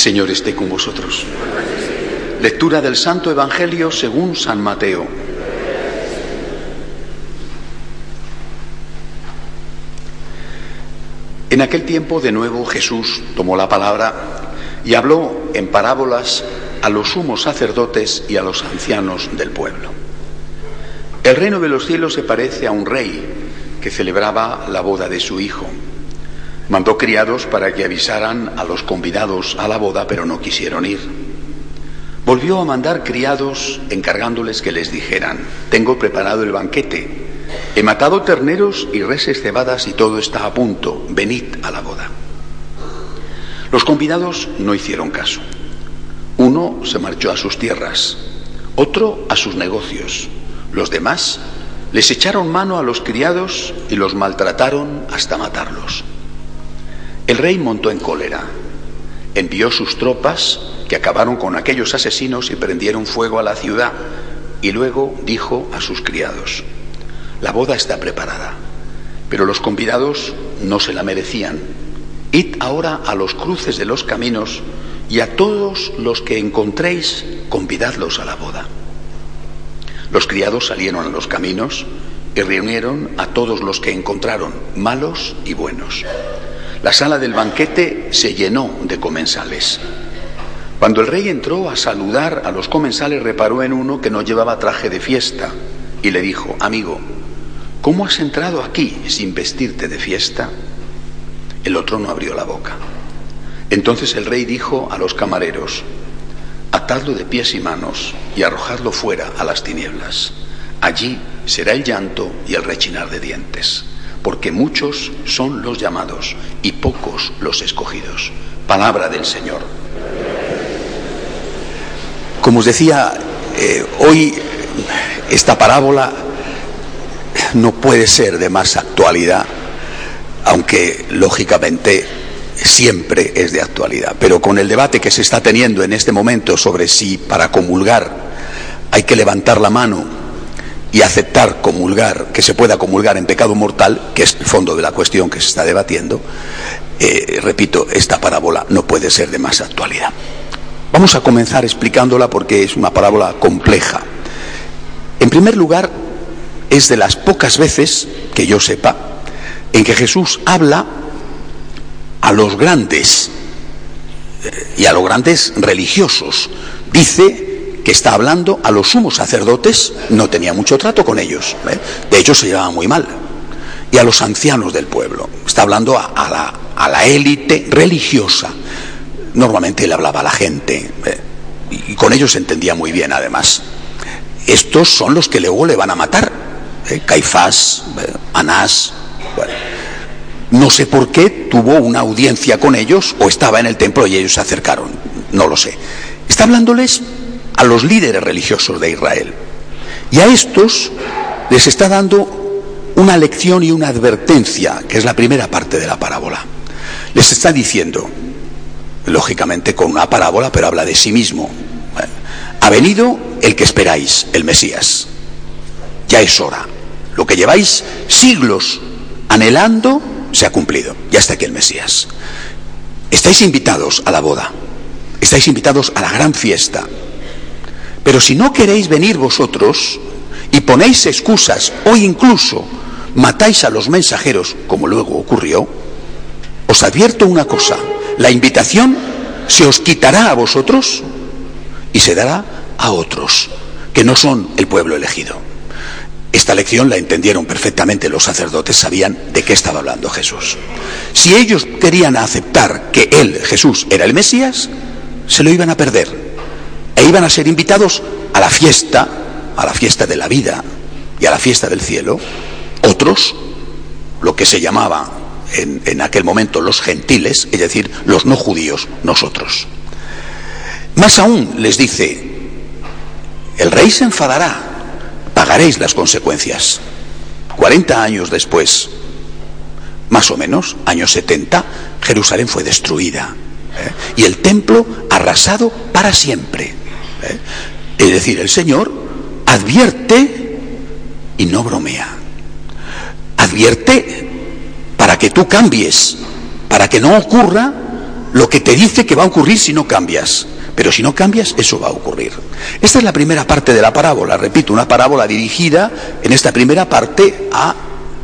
Señor esté con vosotros. Lectura del Santo Evangelio según San Mateo. En aquel tiempo de nuevo Jesús tomó la palabra y habló en parábolas a los sumos sacerdotes y a los ancianos del pueblo. El reino de los cielos se parece a un rey que celebraba la boda de su hijo. Mandó criados para que avisaran a los convidados a la boda, pero no quisieron ir. Volvió a mandar criados encargándoles que les dijeran, tengo preparado el banquete, he matado terneros y reses cebadas y todo está a punto, venid a la boda. Los convidados no hicieron caso. Uno se marchó a sus tierras, otro a sus negocios. Los demás les echaron mano a los criados y los maltrataron hasta matarlos. El rey montó en cólera, envió sus tropas que acabaron con aquellos asesinos y prendieron fuego a la ciudad y luego dijo a sus criados, la boda está preparada, pero los convidados no se la merecían. Id ahora a los cruces de los caminos y a todos los que encontréis, convidadlos a la boda. Los criados salieron a los caminos y reunieron a todos los que encontraron, malos y buenos. La sala del banquete se llenó de comensales. Cuando el rey entró a saludar a los comensales, reparó en uno que no llevaba traje de fiesta y le dijo, amigo, ¿cómo has entrado aquí sin vestirte de fiesta? El otro no abrió la boca. Entonces el rey dijo a los camareros, atadlo de pies y manos y arrojadlo fuera a las tinieblas. Allí será el llanto y el rechinar de dientes porque muchos son los llamados y pocos los escogidos. Palabra del Señor. Como os decía, eh, hoy esta parábola no puede ser de más actualidad, aunque lógicamente siempre es de actualidad. Pero con el debate que se está teniendo en este momento sobre si para comulgar hay que levantar la mano y aceptar comulgar, que se pueda comulgar en pecado mortal, que es el fondo de la cuestión que se está debatiendo, eh, repito, esta parábola no puede ser de más actualidad. Vamos a comenzar explicándola porque es una parábola compleja. En primer lugar, es de las pocas veces, que yo sepa, en que Jesús habla a los grandes eh, y a los grandes religiosos. Dice está hablando a los sumos sacerdotes, no tenía mucho trato con ellos, ¿eh? de hecho se llevaba muy mal, y a los ancianos del pueblo, está hablando a, la, a la élite religiosa, normalmente le hablaba a la gente, ¿eh? y con ellos se entendía muy bien además. Estos son los que luego le van a matar, ¿eh? Caifás, Anás. No sé por qué tuvo una audiencia con ellos o estaba en el templo y ellos se acercaron, no lo sé. Está hablándoles a los líderes religiosos de Israel. Y a estos les está dando una lección y una advertencia, que es la primera parte de la parábola. Les está diciendo, lógicamente con una parábola, pero habla de sí mismo. Ha venido el que esperáis, el Mesías. Ya es hora. Lo que lleváis siglos anhelando se ha cumplido. Ya está aquí el Mesías. Estáis invitados a la boda. Estáis invitados a la gran fiesta. Pero si no queréis venir vosotros y ponéis excusas o incluso matáis a los mensajeros, como luego ocurrió, os advierto una cosa, la invitación se os quitará a vosotros y se dará a otros, que no son el pueblo elegido. Esta lección la entendieron perfectamente los sacerdotes, sabían de qué estaba hablando Jesús. Si ellos querían aceptar que él, Jesús, era el Mesías, se lo iban a perder. E iban a ser invitados a la fiesta, a la fiesta de la vida y a la fiesta del cielo. Otros, lo que se llamaba en, aquel momento los gentiles, es decir, los no judíos, nosotros. Más aún les dice, el rey se enfadará, pagaréis las consecuencias. 40 años después, más o menos, años 70, Jerusalén fue destruida ¿eh? y el templo arrasado para siempre. Es decir, el Señor advierte y no bromea. Advierte para que tú cambies, para que no ocurra lo que te dice que va a ocurrir si no cambias. Pero si no cambias, eso va a ocurrir. Esta es la primera parte de la parábola, repito, una parábola dirigida en esta primera parte a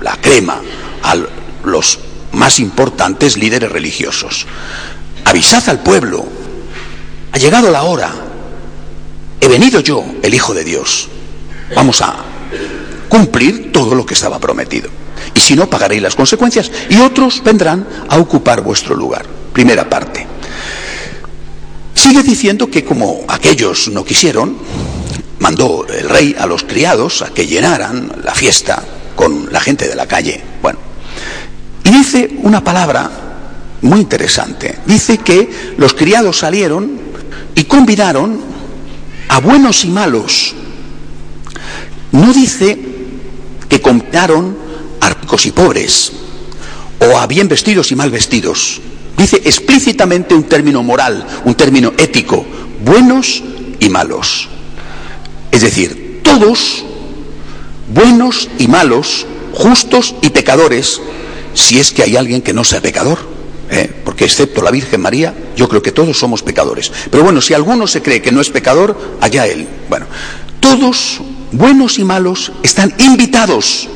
la crema, a los más importantes líderes religiosos. Avisad al pueblo, ha llegado la hora, he venido yo, el Hijo de Dios, vamos a cumplir todo lo que estaba prometido. Y si no, pagaréis las consecuencias y otros vendrán a ocupar vuestro lugar. Primera parte. Sigue diciendo que como aquellos no quisieron, mandó el rey a los criados a que llenaran la fiesta con la gente de la calle. Bueno, y dice una palabra muy interesante. Dice que los criados salieron y convidaron a buenos y malos. No dice que convidaron a ricos y pobres, o a bien vestidos y mal vestidos. Dice explícitamente un término moral, un término ético, buenos y malos. Es decir, todos, buenos y malos, justos y pecadores, si es que hay alguien que no sea pecador. ¿Eh? Porque excepto la Virgen María, yo creo que todos somos pecadores. Pero bueno, si alguno se cree que no es pecador, allá él. Bueno, todos, buenos y malos, están invitados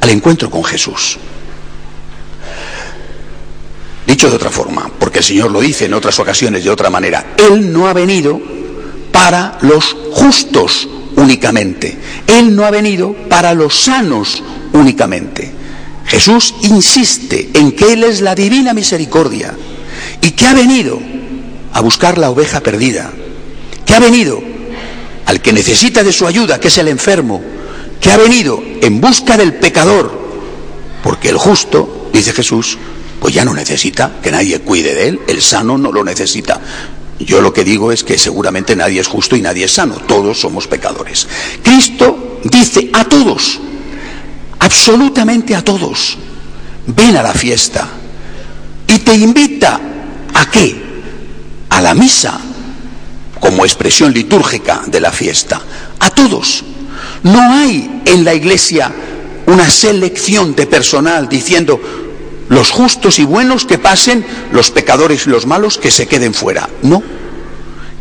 al encuentro con Jesús. Dicho de otra forma, porque el Señor lo dice en otras ocasiones de otra manera, Él no ha venido para los justos únicamente, Él no ha venido para los sanos únicamente. Jesús insiste en que Él es la divina misericordia y que ha venido a buscar la oveja perdida, que ha venido al que necesita de su ayuda, que es el enfermo, que ha venido en busca del pecador, porque el justo, dice Jesús, pues ya no necesita que nadie cuide de él, el sano no lo necesita. Yo lo que digo es que seguramente nadie es justo y nadie es sano, todos somos pecadores. Cristo dice a todos, absolutamente a todos, ven a la fiesta y te invita a qué? A la misa, como expresión litúrgica de la fiesta, a todos. No hay en la iglesia una selección de personal diciendo, los justos y buenos que pasen, los pecadores y los malos que se queden fuera. No.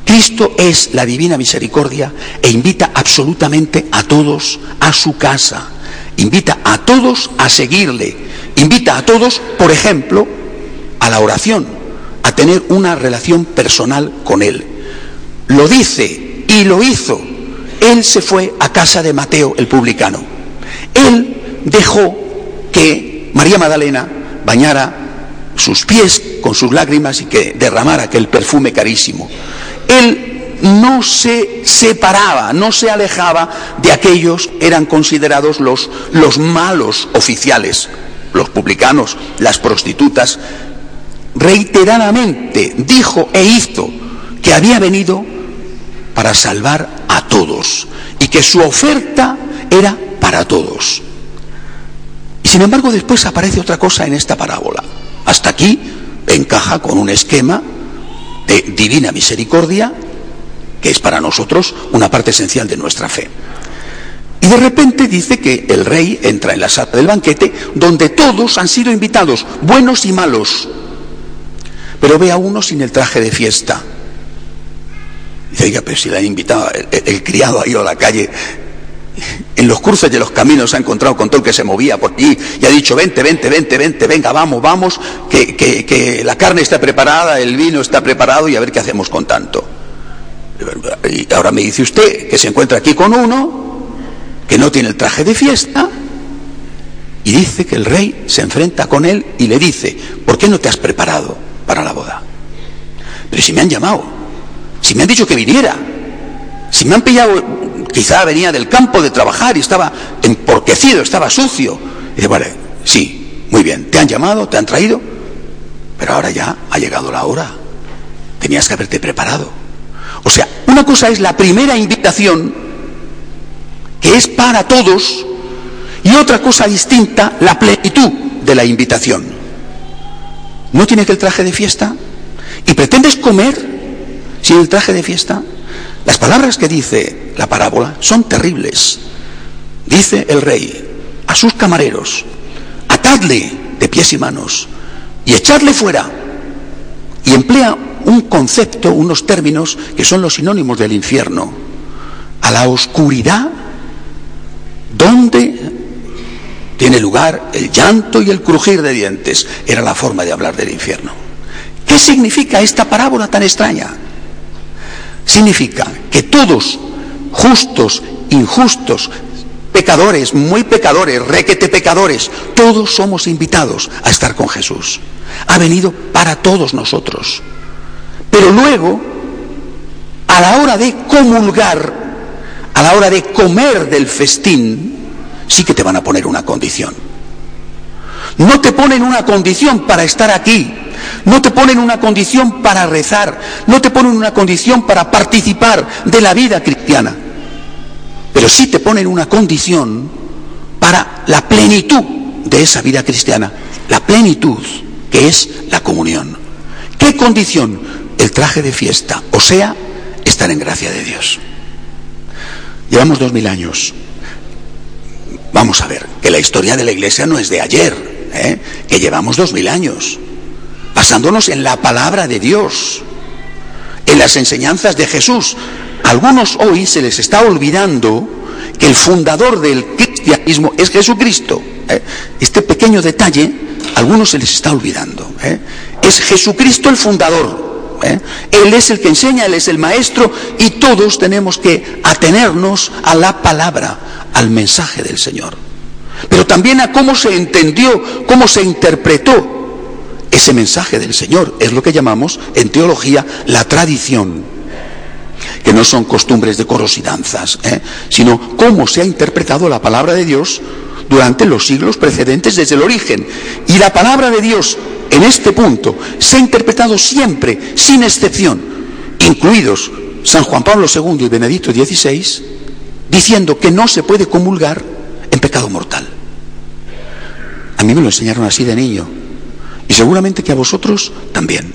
Cristo es la divina misericordia e invita absolutamente a todos a su casa. Invita a todos a seguirle. Invita a todos, por ejemplo, a la oración, a tener una relación personal con Él. Lo dice y lo hizo. Él se fue a casa de Mateo el publicano. Él dejó que María Magdalena bañara sus pies con sus lágrimas y que derramara aquel perfume carísimo. Él no se separaba, no se alejaba de aquellos que eran considerados los, los malos oficiales, los publicanos, las prostitutas. Reiteradamente dijo e hizo que había venido para salvar a todos y que su oferta era para todos. Y sin embargo después aparece otra cosa en esta parábola. Hasta aquí encaja con un esquema de divina misericordia que es para nosotros una parte esencial de nuestra fe. Y de repente dice que el rey entra en la sala del banquete donde todos han sido invitados, buenos y malos. Pero ve a uno sin el traje de fiesta. Dice, oiga, pero si le han invitado, el, criado ha ido a la calle en los cruces de los caminos se ha encontrado con todo el que se movía por allí y ha dicho, vente, vente, vente, vente, venga, vamos, vamos, que, la carne está preparada, el vino está preparado y a ver qué hacemos con tanto. Y ahora me dice usted que se encuentra aquí con uno que no tiene el traje de fiesta y dice que el rey se enfrenta con él y le dice, ¿por qué no te has preparado para la boda? Pero si me han llamado, si me han dicho que viniera, si me han pillado, quizá venía del campo de trabajar y estaba emporquecido, estaba sucio. Y dice, vale, sí, muy bien, te han llamado, te han traído, pero ahora ya ha llegado la hora. Tenías que haberte preparado. O sea, una cosa es la primera invitación, que es para todos, y otra cosa distinta, la plenitud de la invitación. ¿No tiene que el traje de fiesta? ¿Y pretendes comer sin el traje de fiesta? Las palabras que dice la parábola son terribles. Dice el rey a sus camareros, atadle de pies y manos y echadle fuera. Y emplea un concepto, unos términos que son los sinónimos del infierno. A la oscuridad donde tiene lugar el llanto y el crujir de dientes. Era la forma de hablar del infierno. ¿Qué significa esta parábola tan extraña? Significa que todos, justos, injustos, pecadores, muy pecadores, requete pecadores, todos somos invitados a estar con Jesús. Ha venido para todos nosotros. Pero luego, a la hora de comulgar, a la hora de comer del festín, sí que te van a poner una condición. No te ponen una condición para estar aquí, no te ponen una condición para rezar, no te ponen una condición para participar de la vida cristiana, pero sí te ponen una condición para la plenitud de esa vida cristiana, la plenitud que es la comunión. ¿Qué condición? El traje de fiesta, o sea, estar en gracia de Dios. Llevamos dos mil años Vamos a ver, que la historia de la iglesia no es de ayer, ¿eh? que llevamos dos mil años, basándonos en la palabra de Dios, en las enseñanzas de Jesús. algunos hoy se les está olvidando que el fundador del cristianismo es Jesucristo. ¿eh? Este pequeño detalle, a algunos se les está olvidando. ¿eh? Es Jesucristo el fundador. Él es el que enseña, Él es el maestro y todos tenemos que atenernos a la palabra, al mensaje del Señor, pero también a cómo se entendió, cómo se interpretó ese mensaje del Señor. Es lo que llamamos en teología la tradición, que no son costumbres de coros y danzas, ¿eh? sino cómo se ha interpretado la palabra de Dios durante los siglos precedentes desde el origen. Y la palabra de Dios en este punto se ha interpretado siempre, sin excepción, incluidos San Juan Pablo II y Benedicto XVI, diciendo que no se puede comulgar en pecado mortal. A mí me lo enseñaron así de niño y seguramente que a vosotros también.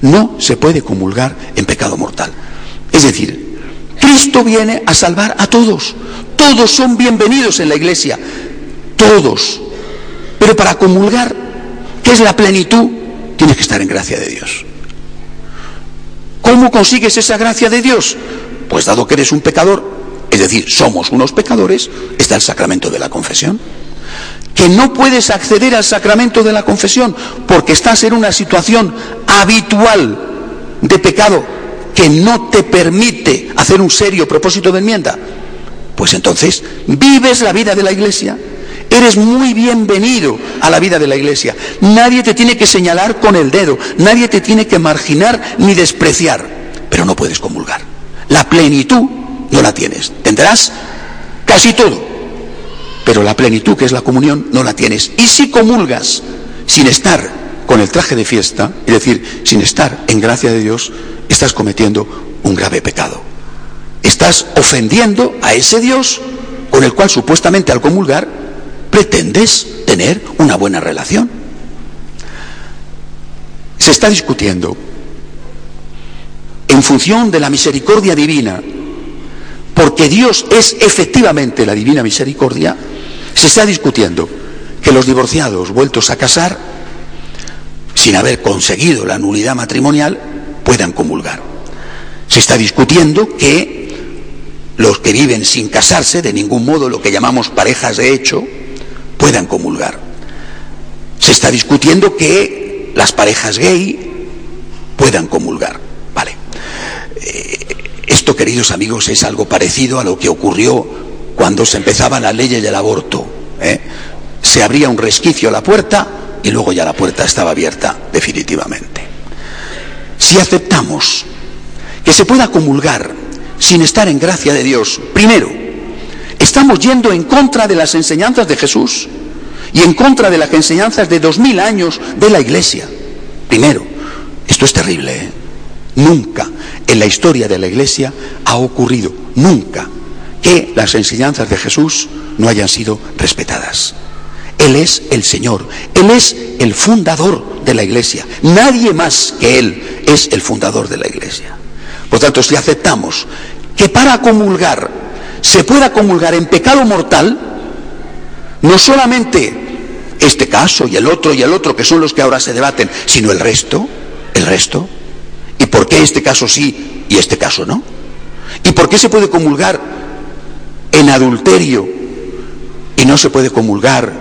No se puede comulgar en pecado mortal. Es decir, Cristo viene a salvar a todos. Todos son bienvenidos en la iglesia. Todos. Pero para comulgar, que es la plenitud, tienes que estar en gracia de Dios. ¿Cómo consigues esa gracia de Dios? Pues dado que eres un pecador, es decir, somos unos pecadores, está el sacramento de la confesión. Que no puedes acceder al sacramento de la confesión porque estás en una situación habitual de pecado que no te permite hacer un serio propósito de enmienda. Pues entonces vives la vida de la iglesia, Eres muy bienvenido a la vida de la iglesia. Nadie te tiene que señalar con el dedo, nadie te tiene que marginar ni despreciar, pero no puedes comulgar. La plenitud no la tienes. Tendrás casi todo, pero la plenitud que es la comunión no la tienes. Y si comulgas sin estar con el traje de fiesta, es decir, sin estar en gracia de Dios, estás cometiendo un grave pecado. Estás ofendiendo a ese Dios con el cual supuestamente al comulgar pretendes tener una buena relación. Se está discutiendo en función de la misericordia divina porque Dios es efectivamente la divina misericordia, se está discutiendo que los divorciados vueltos a casar, sin haber conseguido la nulidad matrimonial, puedan comulgar. Se está discutiendo que los que viven sin casarse, de ningún modo lo que llamamos parejas de hecho, puedan comulgar. Se está discutiendo que las parejas gay puedan comulgar. Vale. Eh, esto, queridos amigos, es algo parecido a lo que ocurrió cuando se empezaban las leyes del aborto. ¿eh? Se abría un resquicio a la puerta y luego ya la puerta estaba abierta definitivamente. Si aceptamos que se pueda comulgar sin estar en gracia de Dios, primero, estamos yendo en contra de las enseñanzas de Jesús y en contra de las enseñanzas de dos mil años de la Iglesia. Primero, esto es terrible. ¿eh? Nunca en la historia de la Iglesia ha ocurrido, nunca, que las enseñanzas de Jesús no hayan sido respetadas. Él es el Señor, Él es el fundador de la Iglesia. Nadie más que Él es el fundador de la Iglesia. Por tanto, si aceptamos que para comulgar se pueda comulgar en pecado mortal, no solamente este caso y el otro y el otro, que son los que ahora se debaten, sino el resto, el resto. ¿Y por qué este caso sí y este caso no? ¿Y por qué se puede comulgar en adulterio y no se puede comulgar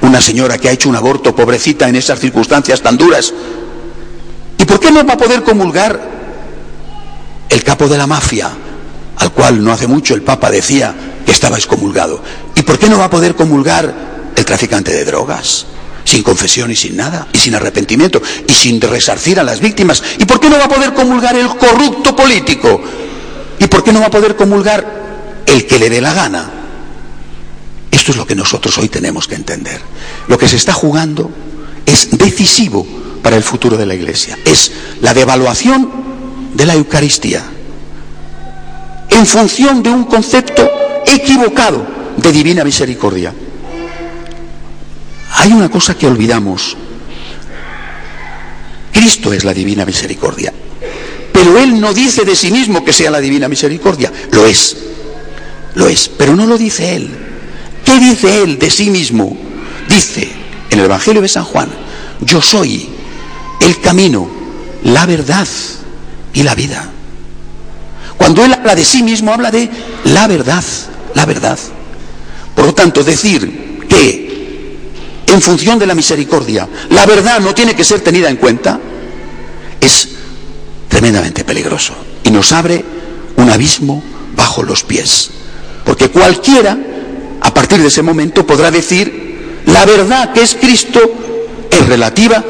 una señora que ha hecho un aborto, pobrecita, en esas circunstancias tan duras? ¿Y por qué no va a poder comulgar el capo de la mafia, al cual no hace mucho el Papa decía que estaba excomulgado? ¿Y por qué no va a poder comulgar el traficante de drogas, sin confesión y sin nada, y sin arrepentimiento, y sin resarcir a las víctimas. ¿Y por qué no va a poder comulgar el corrupto político? ¿Y por qué no va a poder comulgar el que le dé la gana? Esto es lo que nosotros hoy tenemos que entender. Lo que se está jugando es decisivo para el futuro de la Iglesia. Es la devaluación de la Eucaristía en función de un concepto equivocado de divina misericordia. Hay una cosa que olvidamos. Cristo es la divina misericordia. Pero Él no dice de sí mismo que sea la divina misericordia. Lo es. Lo es. Pero no lo dice Él. ¿Qué dice Él de sí mismo? Dice en el Evangelio de San Juan, yo soy el camino, la verdad y la vida. Cuando Él habla de sí mismo, habla de la verdad, la verdad. Por lo tanto, decir que en función de la misericordia, la verdad no tiene que ser tenida en cuenta, es tremendamente peligroso y nos abre un abismo bajo los pies. Porque cualquiera, a partir de ese momento, podrá decir, la verdad que es Cristo es relativa,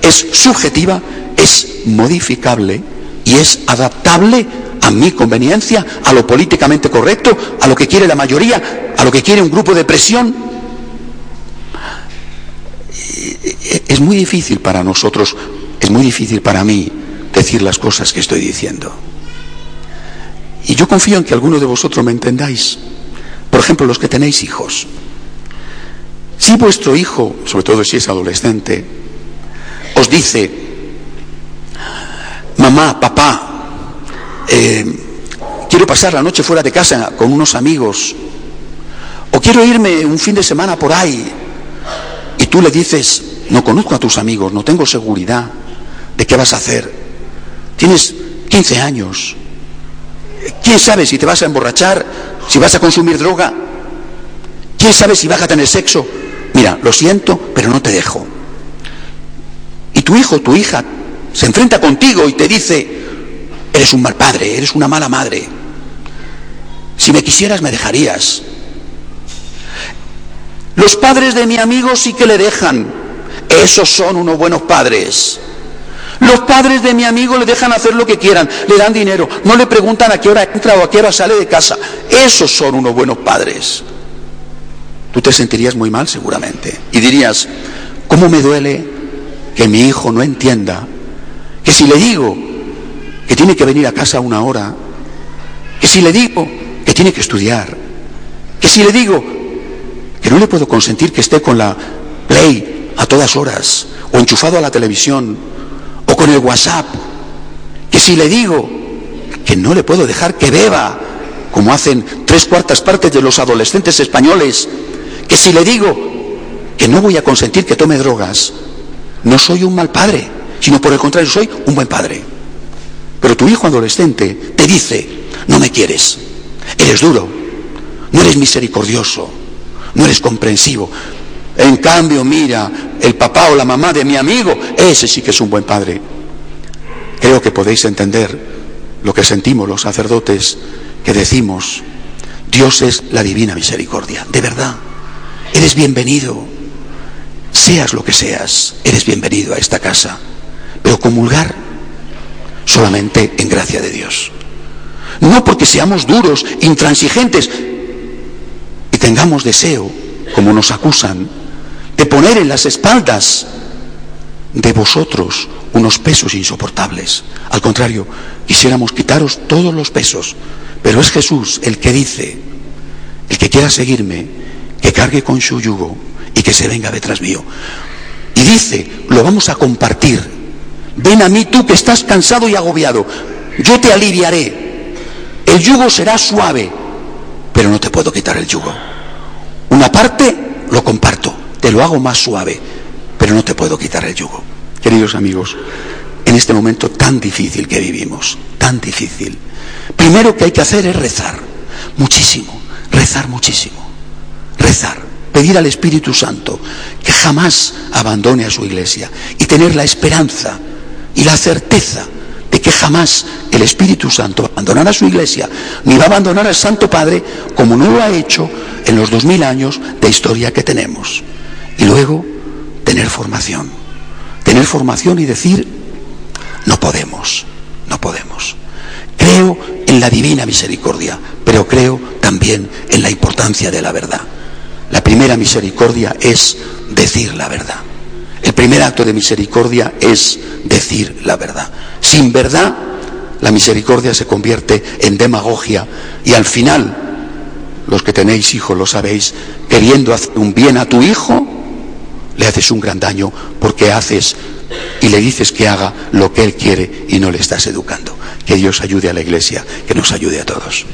es subjetiva, es modificable y es adaptable a mi conveniencia, a lo políticamente correcto, a lo que quiere la mayoría, a lo que quiere un grupo de presión es muy difícil para nosotros, es muy difícil para mí decir las cosas que estoy diciendo. Y yo confío en que algunos de vosotros me entendáis. Por ejemplo, los que tenéis hijos. Si vuestro hijo, sobre todo si es adolescente, os dice, mamá, papá, eh, quiero pasar la noche fuera de casa con unos amigos, o quiero irme un fin de semana por ahí, y tú le dices, no conozco a tus amigos, no tengo seguridad de qué vas a hacer. Tienes 15 años. ¿Quién sabe si te vas a emborrachar, si vas a consumir droga? ¿Quién sabe si vas a tener sexo? Mira, lo siento, pero no te dejo. Y tu hijo, tu hija, se enfrenta contigo y te dice, eres un mal padre, eres una mala madre. Si me quisieras, me dejarías. Los padres de mi amigo sí que le dejan, esos son unos buenos padres. Los padres de mi amigo le dejan hacer lo que quieran, le dan dinero, no le preguntan a qué hora entra o a qué hora sale de casa. Esos son unos buenos padres. Tú te sentirías muy mal seguramente y dirías, ¿cómo me duele que mi hijo no entienda que si le digo que tiene que venir a casa una hora, que si le digo que tiene que estudiar, que si le digo que no le puedo consentir que esté con la play a todas horas, o enchufado a la televisión, o con el WhatsApp, que si le digo que no le puedo dejar que beba, como hacen tres cuartas partes de los adolescentes españoles, que si le digo que no voy a consentir que tome drogas, no soy un mal padre, sino por el contrario, soy un buen padre. Pero tu hijo adolescente te dice, no me quieres, eres duro, no eres misericordioso, no eres comprensivo, en cambio, mira, el papá o la mamá de mi amigo, ese sí que es un buen padre. Creo que podéis entender lo que sentimos los sacerdotes que decimos, Dios es la divina misericordia, de verdad. Eres bienvenido, seas lo que seas, eres bienvenido a esta casa. Pero comulgar solamente en gracia de Dios. No porque seamos duros, intransigentes y tengamos deseo, como nos acusan, de poner en las espaldas de vosotros unos pesos insoportables. Al contrario, quisiéramos quitaros todos los pesos, pero es Jesús el que dice, el que quiera seguirme, que cargue con su yugo y que se venga detrás mío. Y dice, lo vamos a compartir. Ven a mí tú que estás cansado y agobiado, yo te aliviaré. El yugo será suave, pero no te puedo quitar el yugo. Una parte lo comparto, te lo hago más suave, pero no te puedo quitar el yugo. Queridos amigos, en este momento tan difícil que vivimos, tan difícil, primero que hay que hacer es rezar, muchísimo, rezar muchísimo, rezar, pedir al Espíritu Santo que jamás abandone a su iglesia y tener la esperanza y la certeza de que jamás el Espíritu Santo abandonará su iglesia, ni va a abandonar al Santo Padre como no lo ha hecho en los dos mil años de historia que tenemos. Y luego, tener formación tener formación y decir, no podemos, no podemos. Creo en la divina misericordia, pero creo también en la importancia de la verdad. La primera misericordia es decir la verdad. El primer acto de misericordia es decir la verdad. Sin verdad, la misericordia se convierte en demagogia y al final, los que tenéis hijos lo sabéis, queriendo hacer un bien a tu hijo, le haces un gran daño porque haces y le dices que haga lo que él quiere y no le estás educando. Que Dios ayude a la iglesia, que nos ayude a todos.